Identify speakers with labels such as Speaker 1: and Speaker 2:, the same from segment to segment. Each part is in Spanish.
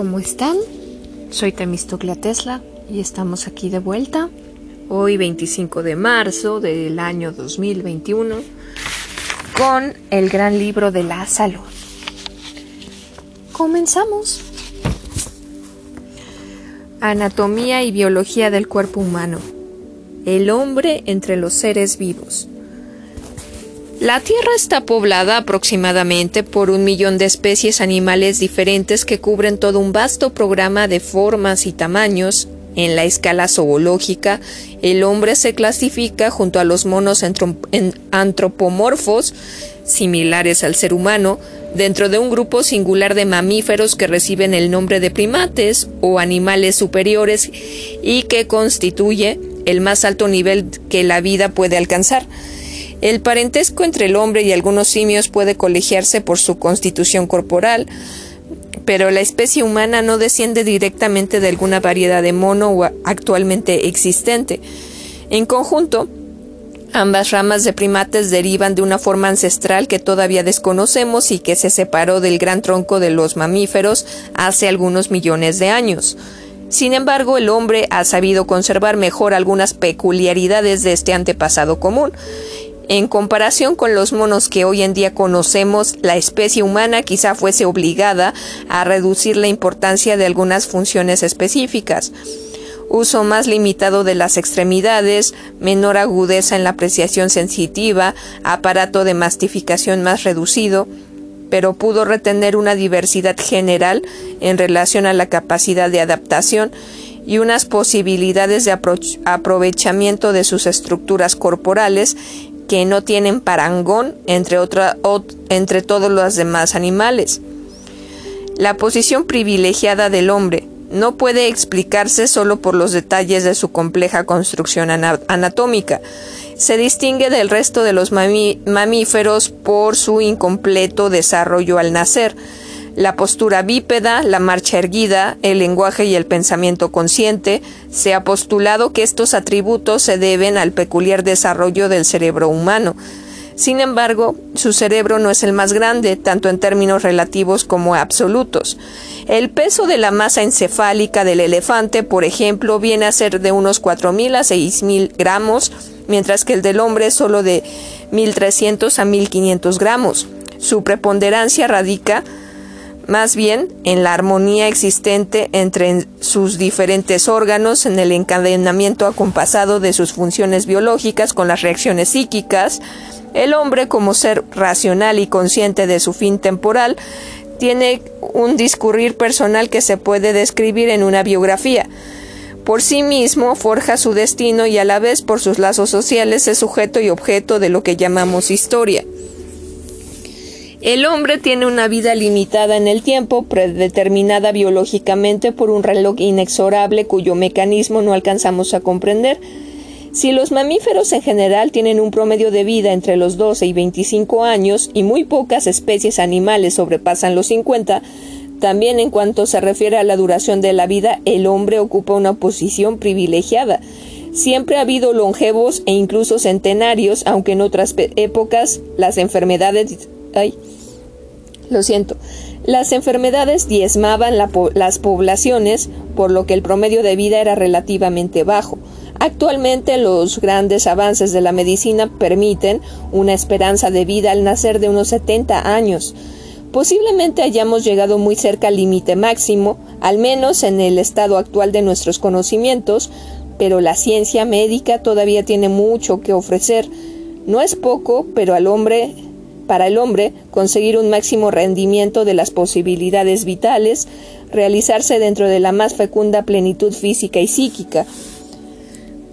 Speaker 1: ¿cómo están? Soy Temistoclea Tesla y estamos aquí de vuelta. Hoy 25 de marzo del año 2021 con el gran libro de la salud. Comenzamos. Anatomía y biología del cuerpo humano. El hombre entre los seres vivos. La Tierra está poblada aproximadamente por un millón de especies animales diferentes que cubren todo un vasto programa de formas y tamaños. En la escala zoológica, el hombre se clasifica junto a los monos antropomorfos, similares al ser humano, dentro de un grupo singular de mamíferos que reciben el nombre de primates o animales superiores y que constituye el más alto nivel que la vida puede alcanzar. El parentesco entre el hombre y algunos simios puede colegiarse por su constitución corporal, pero la especie humana no desciende directamente de alguna variedad de mono actualmente existente. En conjunto, ambas ramas de primates derivan de una forma ancestral que todavía desconocemos y que se separó del gran tronco de los mamíferos hace algunos millones de años. Sin embargo, el hombre ha sabido conservar mejor algunas peculiaridades de este antepasado común en comparación con los monos que hoy en día conocemos, la especie humana quizá fuese obligada a reducir la importancia de algunas funciones específicas. Uso más limitado de las extremidades, menor agudeza en la apreciación sensitiva, aparato de mastificación más reducido, pero pudo retener una diversidad general en relación a la capacidad de adaptación y unas posibilidades de aprovechamiento de sus estructuras corporales que no tienen parangón entre, entre todos los demás animales. La posición privilegiada del hombre no puede explicarse solo por los detalles de su compleja construcción anatómica. Se distingue del resto de los mamíferos por su incompleto desarrollo al nacer, la postura bípeda, la marcha erguida, el lenguaje y el pensamiento consciente, se ha postulado que estos atributos se deben al peculiar desarrollo del cerebro humano. Sin embargo, su cerebro no es el más grande, tanto en términos relativos como absolutos. El peso de la masa encefálica del elefante, por ejemplo, viene a ser de unos 4.000 a 6.000 gramos, mientras que el del hombre es solo de 1.300 a 1.500 gramos. Su preponderancia radica más bien en la armonía existente entre sus diferentes órganos, en el encadenamiento acompasado de sus funciones biológicas con las reacciones psíquicas. El hombre, como ser racional y consciente de su fin temporal, tiene un discurrir personal que se puede describir en una biografía. Por sí mismo forja su destino y a la vez por sus lazos sociales es sujeto y objeto de lo que llamamos historia. El hombre tiene una vida limitada en el tiempo, predeterminada biológicamente por un reloj inexorable cuyo mecanismo no alcanzamos a comprender. Si los mamíferos en general tienen un promedio de vida entre los 12 y 25 años y muy pocas especies animales sobrepasan los 50, también en cuanto se refiere a la duración de la vida, el hombre ocupa una posición privilegiada. Siempre ha habido longevos e incluso centenarios, aunque en otras épocas las enfermedades lo siento. Las enfermedades diezmaban las poblaciones, por lo que el promedio de vida era relativamente bajo. Actualmente los grandes avances de la medicina permiten una esperanza de vida al nacer de unos 70 años. Posiblemente hayamos llegado muy cerca al límite máximo, al menos en el estado actual de nuestros conocimientos, pero la ciencia médica todavía tiene mucho que ofrecer. No es poco, pero al hombre para el hombre conseguir un máximo rendimiento de las posibilidades vitales, realizarse dentro de la más fecunda plenitud física y psíquica.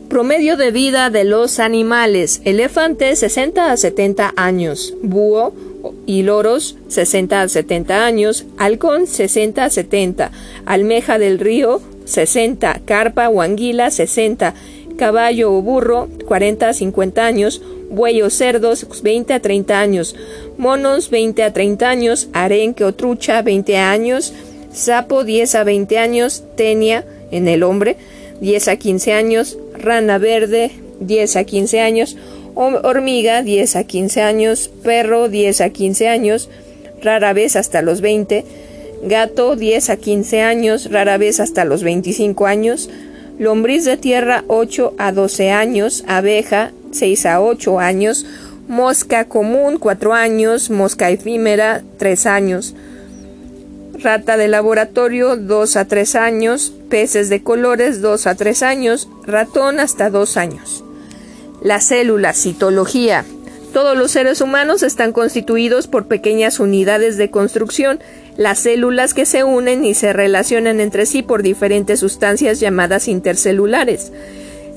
Speaker 1: Promedio de vida de los animales. Elefante 60 a 70 años. Búho y loros 60 a 70 años. Halcón 60 a 70. Almeja del río 60. Carpa o anguila 60. Caballo o burro 40 a 50 años buey o cerdos 20 a 30 años, monos 20 a 30 años, arenque o trucha 20 años, sapo 10 a 20 años, tenia en el hombre 10 a 15 años, rana verde 10 a 15 años, hormiga 10 a 15 años, perro 10 a 15 años, rara vez hasta los 20, gato 10 a 15 años, rara vez hasta los 25 años, lombriz de tierra 8 a 12 años, abeja 6 a 8 años, mosca común 4 años, mosca efímera 3 años, rata de laboratorio 2 a 3 años, peces de colores 2 a 3 años, ratón hasta 2 años. La célula, citología. Todos los seres humanos están constituidos por pequeñas unidades de construcción, las células que se unen y se relacionan entre sí por diferentes sustancias llamadas intercelulares.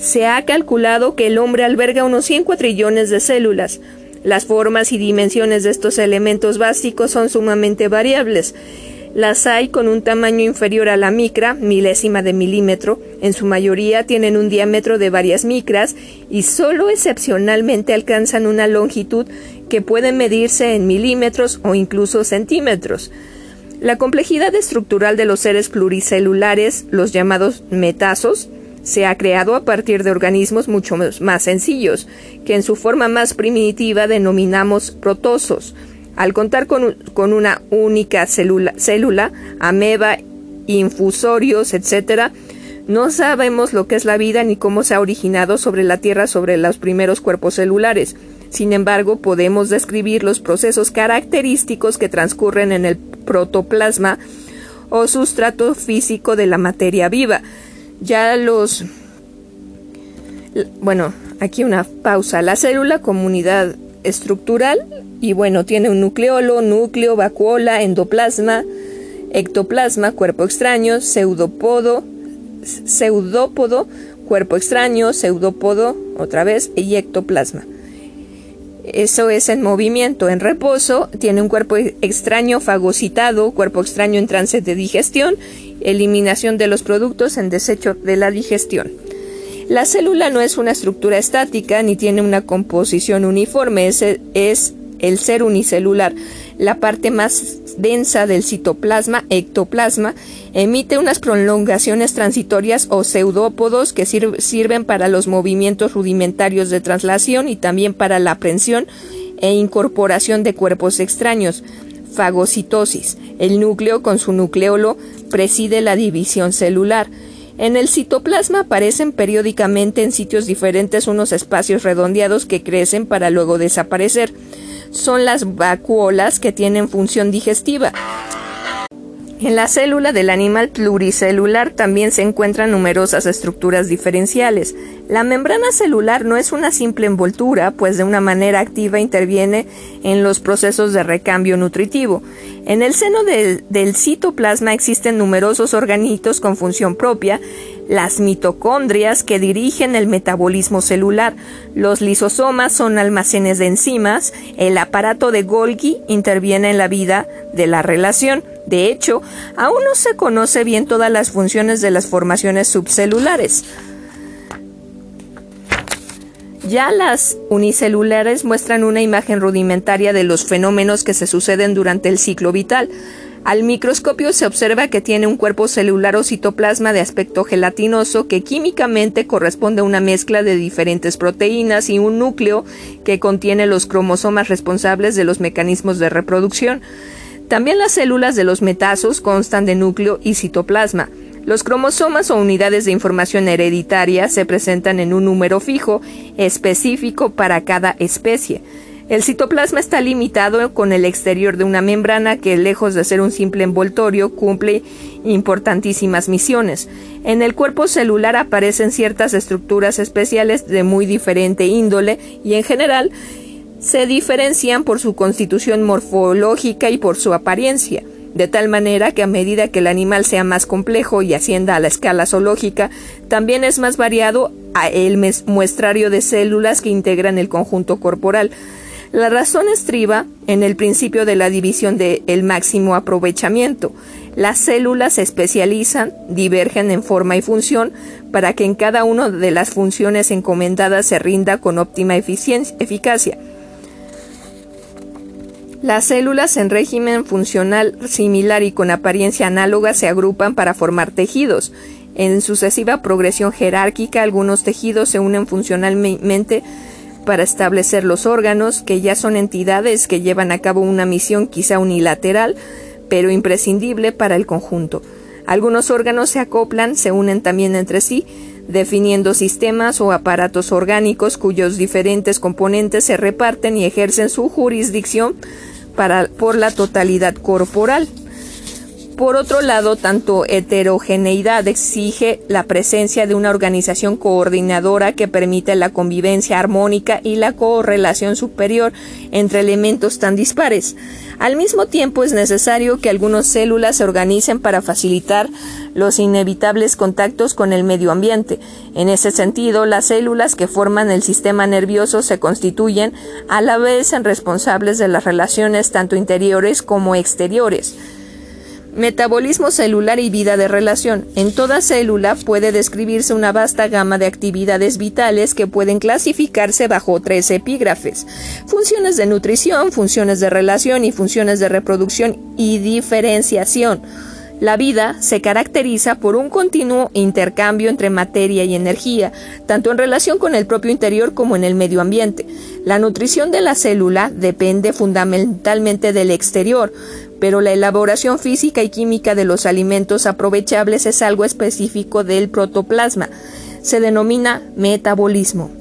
Speaker 1: Se ha calculado que el hombre alberga unos 100 cuatrillones de células. Las formas y dimensiones de estos elementos básicos son sumamente variables. Las hay con un tamaño inferior a la micra, milésima de milímetro, en su mayoría tienen un diámetro de varias micras y solo excepcionalmente alcanzan una longitud que puede medirse en milímetros o incluso centímetros. La complejidad estructural de los seres pluricelulares, los llamados metazos, se ha creado a partir de organismos mucho más sencillos, que en su forma más primitiva denominamos protosos, al contar con, una única célula, célula, ameba, infusorios, etc., no sabemos lo que es la vida ni cómo se ha originado sobre la Tierra sobre los primeros cuerpos celulares. Sin embargo, podemos describir los procesos característicos que transcurren en el protoplasma o sustrato físico de la materia viva. Ya los... Bueno, aquí una pausa. La célula comunidad estructural y bueno, tiene un nucleolo, núcleo, vacuola, endoplasma, ectoplasma, cuerpo extraño, pseudopodo, pseudópodo, cuerpo extraño, pseudópodo, otra vez, y ectoplasma. Eso es en movimiento. En reposo tiene un cuerpo extraño fagocitado, cuerpo extraño en trance de digestión, eliminación de los productos en desecho de la digestión. La célula no es una estructura estática ni tiene una composición uniforme, es, es el ser unicelular, la parte más densa del citoplasma, ectoplasma, emite unas prolongaciones transitorias o pseudópodos que sirven para los movimientos rudimentarios de traslación y también para la aprensión e incorporación de cuerpos extraños. Fagocitosis. El núcleo con su nucleolo preside la división celular. En el citoplasma aparecen periódicamente en sitios diferentes unos espacios redondeados que crecen para luego desaparecer son las vacuolas que tienen función digestiva. En la célula del animal pluricelular también se encuentran numerosas estructuras diferenciales. La membrana celular no es una simple envoltura, pues de una manera activa interviene en los procesos de recambio nutritivo. En el seno del, citoplasma existen numerosos organitos con función propia, las mitocondrias que dirigen el metabolismo celular, los lisosomas son almacenes de enzimas, el aparato de Golgi interviene en la vida de la relación. De hecho, aún no se conoce bien todas las funciones de las formaciones subcelulares. Ya las unicelulares muestran una imagen rudimentaria de los fenómenos que se suceden durante el ciclo vital. Al microscopio se observa que tiene un cuerpo celular o citoplasma de aspecto gelatinoso que químicamente corresponde a una mezcla de diferentes proteínas y un núcleo que contiene los cromosomas responsables de los mecanismos de reproducción. También las células de los metazos constan de núcleo y citoplasma. Los cromosomas o unidades de información hereditaria se presentan en un número fijo, específico para cada especie. El citoplasma está limitado con el exterior de una membrana que, lejos de ser un simple envoltorio, cumple importantísimas misiones. En el cuerpo celular aparecen ciertas estructuras especiales de muy diferente índole y, en general, se diferencian por su constitución morfológica y por su apariencia, de tal manera que a medida que el animal sea más complejo y ascienda a la escala zoológica, también es más variado el muestrario de células que integran el conjunto corporal. La razón estriba en el principio de la división del el máximo aprovechamiento. Las células se especializan, divergen en forma y función para que en cada una de las funciones encomendadas se rinda con óptima eficacia. Las células en régimen funcional similar y con apariencia análoga se agrupan para formar tejidos. En sucesiva progresión jerárquica, algunos tejidos se unen funcionalmente para establecer los órganos, que ya son entidades que llevan a cabo una misión quizá unilateral, pero imprescindible para el conjunto. Algunos órganos se acoplan, se unen también entre sí, definiendo sistemas o aparatos orgánicos cuyos diferentes componentes se reparten y ejercen su jurisdicción para, por la totalidad corporal. Por otro lado, tanto heterogeneidad exige la presencia de una organización coordinadora que permite la convivencia armónica y la correlación superior entre elementos tan dispares. Al mismo tiempo es necesario que algunas células se organicen para facilitar los inevitables contactos con el medio ambiente. En ese sentido, las células que forman el sistema nervioso se constituyen a la vez en responsables de las relaciones tanto interiores como exteriores. Metabolismo celular y vida de relación. En toda célula puede describirse una vasta gama de actividades vitales que pueden clasificarse bajo tres epígrafes. Funciones de nutrición, funciones de relación y funciones de reproducción y diferenciación. La vida se caracteriza por un continuo intercambio entre materia y energía, tanto en relación con el propio interior como en el medio ambiente. La nutrición de la célula depende fundamentalmente del exterior, pero la elaboración física y química de los alimentos aprovechables es algo específico del protoplasma. Se denomina metabolismo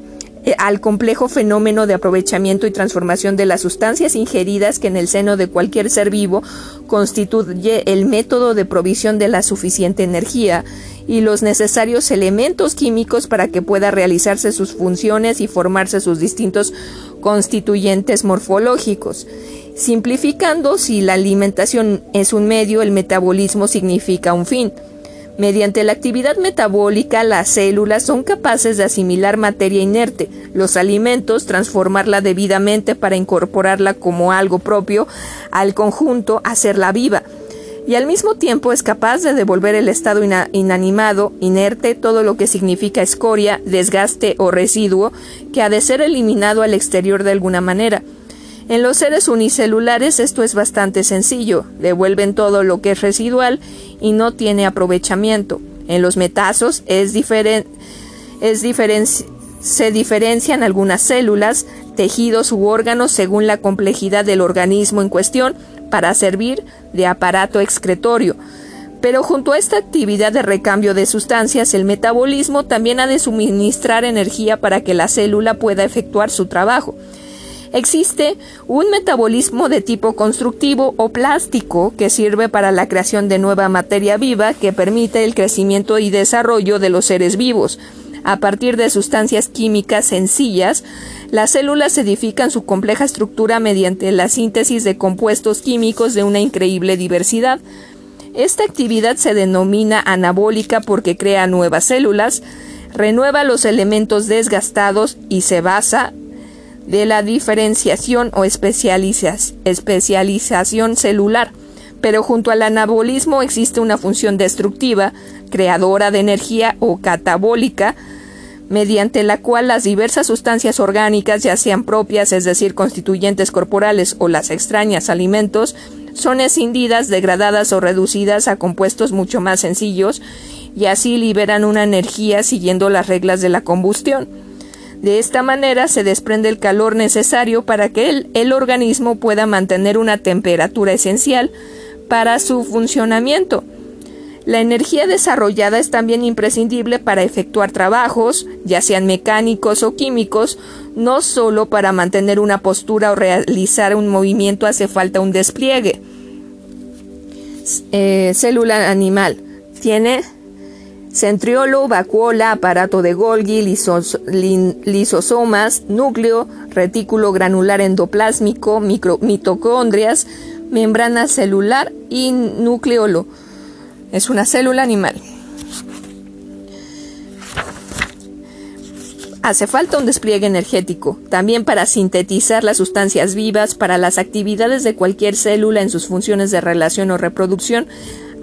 Speaker 1: al complejo fenómeno de aprovechamiento y transformación de las sustancias ingeridas que en el seno de cualquier ser vivo constituye el método de provisión de la suficiente energía y los necesarios elementos químicos para que pueda realizarse sus funciones y formarse sus distintos constituyentes morfológicos. Simplificando, si la alimentación es un medio, el metabolismo significa un fin. Mediante la actividad metabólica, las células son capaces de asimilar materia inerte, los alimentos, transformarla debidamente para incorporarla como algo propio al conjunto, hacerla viva. Y al mismo tiempo es capaz de devolver el estado inanimado, inerte, todo lo que significa escoria, desgaste o residuo, que ha de ser eliminado al exterior de alguna manera. En los seres unicelulares esto es bastante sencillo, devuelven todo lo que es residual y no tiene aprovechamiento. En los metazos es es se diferencian algunas células, tejidos u órganos según la complejidad del organismo en cuestión para servir de aparato excretorio. Pero junto a esta actividad de recambio de sustancias, el metabolismo también ha de suministrar energía para que la célula pueda efectuar su trabajo. Existe un metabolismo de tipo constructivo o plástico que sirve para la creación de nueva materia viva que permite el crecimiento y desarrollo de los seres vivos. A partir de sustancias químicas sencillas, las células edifican su compleja estructura mediante la síntesis de compuestos químicos de una increíble diversidad. Esta actividad se denomina anabólica porque crea nuevas células, renueva los elementos desgastados y se basa de la diferenciación o especialización celular, pero junto al anabolismo existe una función destructiva, creadora de energía o catabólica, mediante la cual las diversas sustancias orgánicas, ya sean propias, es decir, constituyentes corporales o las extrañas alimentos, son escindidas, degradadas o reducidas a compuestos mucho más sencillos y así liberan una energía siguiendo las reglas de la combustión. De esta manera se desprende el calor necesario para que el, organismo pueda mantener una temperatura esencial para su funcionamiento. La energía desarrollada es también imprescindible para efectuar trabajos, ya sean mecánicos o químicos, no solo para mantener una postura o realizar un movimiento hace falta un despliegue. Eh, célula animal. Tiene centriolo, vacuola, aparato de Golgi, lisosomas, núcleo, retículo granular endoplásmico, mitocondrias, membrana celular y nucleolo. Es una célula animal. Hace falta un despliegue energético, también para sintetizar las sustancias vivas, para las actividades de cualquier célula en sus funciones de relación o reproducción,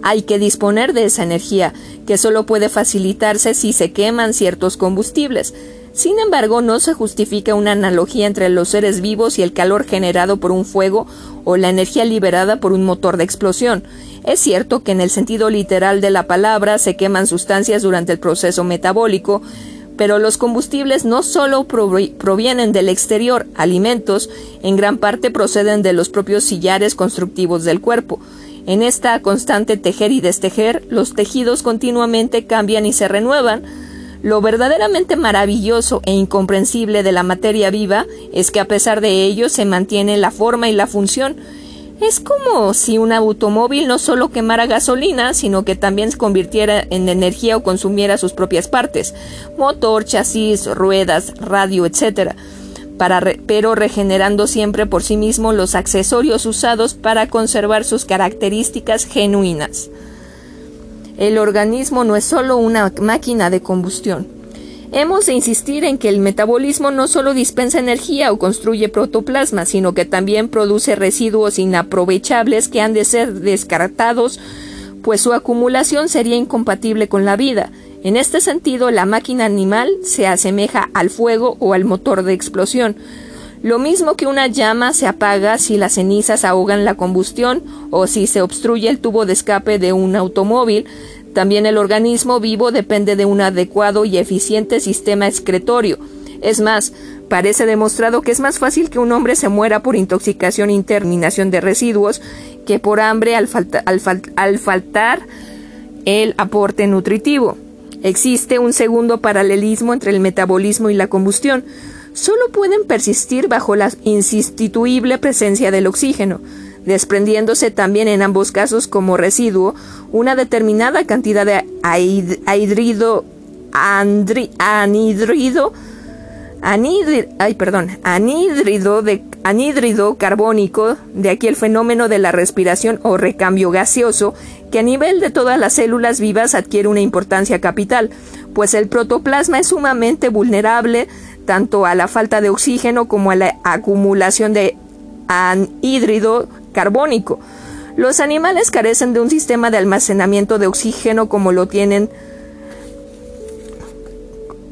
Speaker 1: hay que disponer de esa energía, que solo puede facilitarse si se queman ciertos combustibles. Sin embargo, no se justifica una analogía entre los seres vivos y el calor generado por un fuego o la energía liberada por un motor de explosión. Es cierto que en el sentido literal de la palabra se queman sustancias durante el proceso metabólico, pero los combustibles no solo provienen del exterior, alimentos, en gran parte proceden de los propios sillares constructivos del cuerpo. En esta constante tejer y destejer, los tejidos continuamente cambian y se renuevan. Lo verdaderamente maravilloso e incomprensible de la materia viva es que a pesar de ello se mantiene la forma y la función. Es como si un automóvil no solo quemara gasolina, sino que también se convirtiera en energía o consumiera sus propias partes, motor, chasis, ruedas, radio, pero regenerando siempre por sí mismo los accesorios usados para conservar sus características genuinas. El organismo no es solo una máquina de combustión. Hemos de insistir en que el metabolismo no solo dispensa energía o construye protoplasma, sino que también produce residuos inaprovechables que han de ser descartados, pues su acumulación sería incompatible con la vida. En este sentido, la máquina animal se asemeja al fuego o al motor de explosión. Lo mismo que una llama se apaga si las cenizas ahogan la combustión o si se obstruye el tubo de escape de un automóvil, también el organismo vivo depende de un adecuado y eficiente sistema excretorio. Es más, parece demostrado que es más fácil que un hombre se muera por intoxicación y terminación de residuos que por hambre al faltar el aporte nutritivo. Existe un segundo paralelismo entre el metabolismo y la combustión. Solo pueden persistir bajo la insustituible presencia del oxígeno, desprendiéndose también en ambos casos como residuo una determinada cantidad de anhidrido, ay, perdón, anhidrido, de, anhidrido carbónico, de aquí el fenómeno de la respiración o recambio gaseoso, que a nivel de todas las células vivas adquiere una importancia capital, pues el protoplasma es sumamente vulnerable tanto a la falta de oxígeno como a la acumulación de anhídrido carbónico. Los animales carecen de un sistema de almacenamiento de oxígeno como lo tienen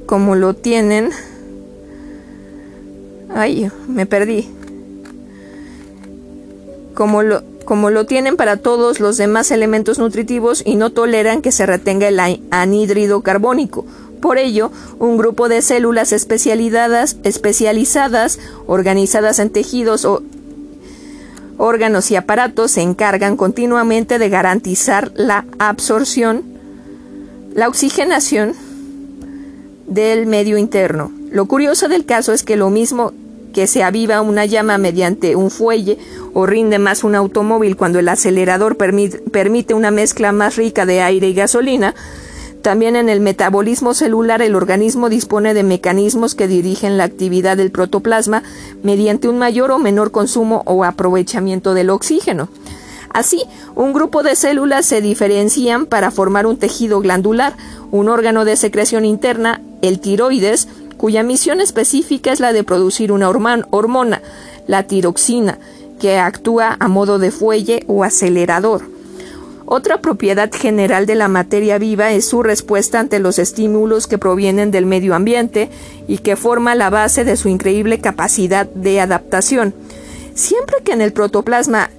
Speaker 1: como lo tienen Ay, me perdí. Como lo como lo tienen para todos los demás elementos nutritivos y no toleran que se retenga el anhídrido carbónico. Por ello, un grupo de células especializadas, especializadas organizadas en tejidos o órganos y aparatos, se encargan continuamente de garantizar la absorción, la oxigenación del medio interno. Lo curioso del caso es que lo mismo que se aviva una llama mediante un fuelle o rinde más un automóvil cuando el acelerador permite una mezcla más rica de aire y gasolina, también en el metabolismo celular el organismo dispone de mecanismos que dirigen la actividad del protoplasma mediante un mayor o menor consumo o aprovechamiento del oxígeno. Así, un grupo de células se diferencian para formar un tejido glandular, un órgano de secreción interna, el tiroides, cuya misión específica es la de producir una hormona, la tiroxina, que actúa a modo de fuelle o acelerador. Otra propiedad general de la materia viva es su respuesta ante los estímulos que provienen del medio ambiente y que forma la base de su increíble capacidad de adaptación. Siempre que en el protoplasma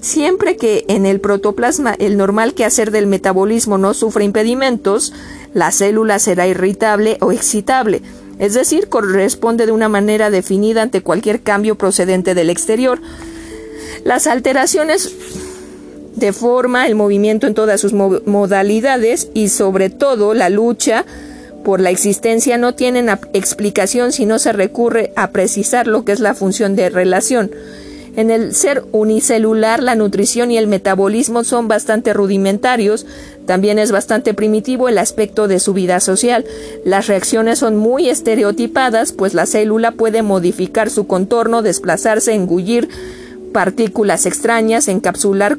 Speaker 1: Siempre que en el protoplasma el normal quehacer del metabolismo no sufre impedimentos, la célula será irritable o excitable, es decir, corresponde de una manera definida ante cualquier cambio procedente del exterior. Las alteraciones de forma, el movimiento en todas sus modalidades y sobre todo la lucha por la existencia no tienen explicación si no se recurre a precisar lo que es la función de relación. En el ser unicelular, la nutrición y el metabolismo son bastante rudimentarios, también es bastante primitivo el aspecto de su vida social. Las reacciones son muy estereotipadas, pues la célula puede modificar su contorno, desplazarse, engullir partículas extrañas, encapsular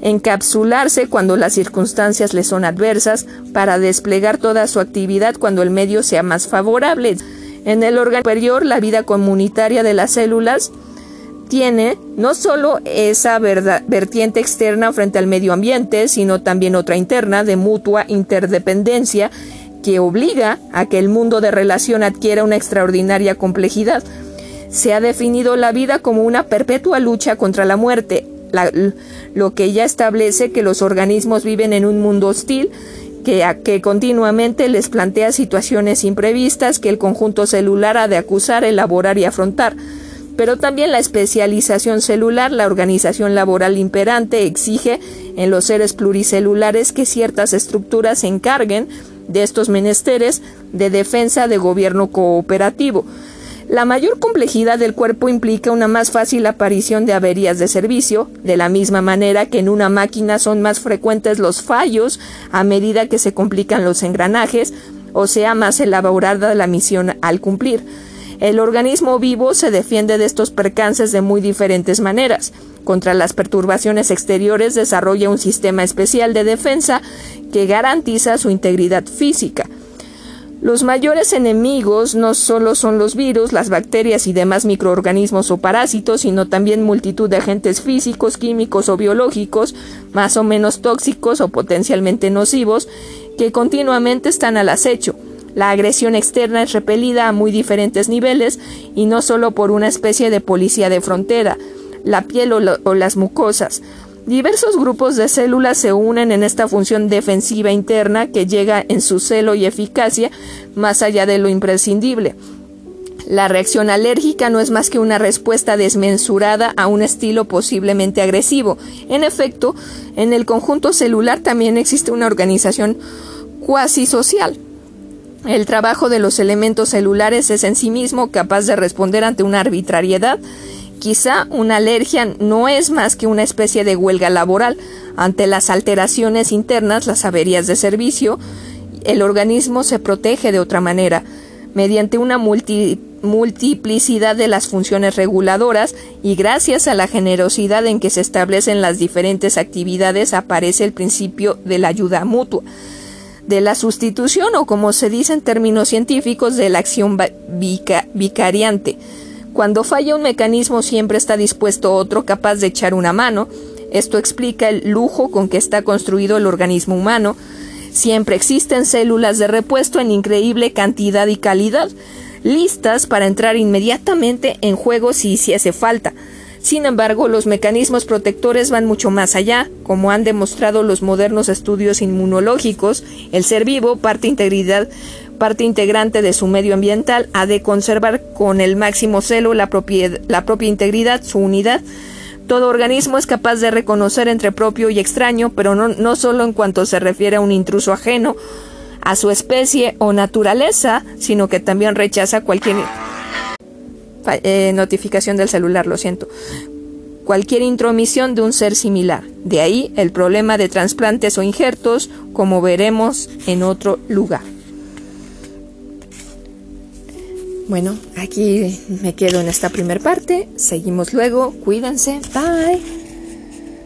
Speaker 1: encapsularse cuando las circunstancias le son adversas, para desplegar toda su actividad cuando el medio sea más favorable. En el órgano superior, la vida comunitaria de las células tiene no solo esa vertiente externa frente al medio ambiente, sino también otra interna de mutua interdependencia que obliga a que el mundo de relación adquiera una extraordinaria complejidad. Se ha definido la vida como una perpetua lucha contra la muerte, lo que ya establece que los organismos viven en un mundo hostil que, que continuamente les plantea situaciones imprevistas que el conjunto celular ha de acusar, elaborar y afrontar. Pero también la especialización celular, la organización laboral imperante exige en los seres pluricelulares que ciertas estructuras se encarguen de estos menesteres de defensa de gobierno cooperativo. La mayor complejidad del cuerpo implica una más fácil aparición de averías de servicio, de la misma manera que en una máquina son más frecuentes los fallos a medida que se complican los engranajes, o sea, más elaborada la misión al cumplir. El organismo vivo se defiende de estos percances de muy diferentes maneras. Contra las perturbaciones exteriores desarrolla un sistema especial de defensa que garantiza su integridad física. Los mayores enemigos no solo son los virus, las bacterias y demás microorganismos o parásitos, sino también multitud de agentes físicos, químicos o biológicos, más o menos tóxicos o potencialmente nocivos, que continuamente están al acecho. La agresión externa es repelida a muy diferentes niveles y no solo por una especie de policía de frontera, la piel o, las mucosas. Diversos grupos de células se unen en esta función defensiva interna que llega en su celo y eficacia más allá de lo imprescindible. La reacción alérgica no es más que una respuesta desmensurada a un estilo posiblemente agresivo. En efecto, en el conjunto celular también existe una organización cuasi social. El trabajo de los elementos celulares es en sí mismo capaz de responder ante una arbitrariedad. Quizá una alergia no es más que una especie de huelga laboral. Ante las alteraciones internas, las averías de servicio, el organismo se protege de otra manera, mediante una multiplicidad de las funciones reguladoras y gracias a la generosidad en que se establecen las diferentes actividades aparece el principio de la ayuda mutua de la sustitución o como se dice en términos científicos de la acción vicariante. Cuando falla un mecanismo siempre está dispuesto otro capaz de echar una mano. Esto explica el lujo con que está construido el organismo humano. Siempre existen células de repuesto en increíble cantidad y calidad, listas para entrar inmediatamente en juego si hace falta. Sin embargo, los mecanismos protectores van mucho más allá, como han demostrado los modernos estudios inmunológicos. El ser vivo, parte integridad, parte integrante de su medio ambiental, ha de conservar con el máximo celo la, propia integridad, su unidad. Todo organismo es capaz de reconocer entre propio y extraño, pero no, no solo en cuanto se refiere a un intruso ajeno, a su especie o naturaleza, sino que también rechaza cualquier eh, notificación del celular, lo siento. Cualquier intromisión de un ser similar. De ahí el problema de trasplantes o injertos, como veremos en otro lugar. Bueno, aquí me quedo en esta primera parte. Seguimos luego. Cuídense. Bye.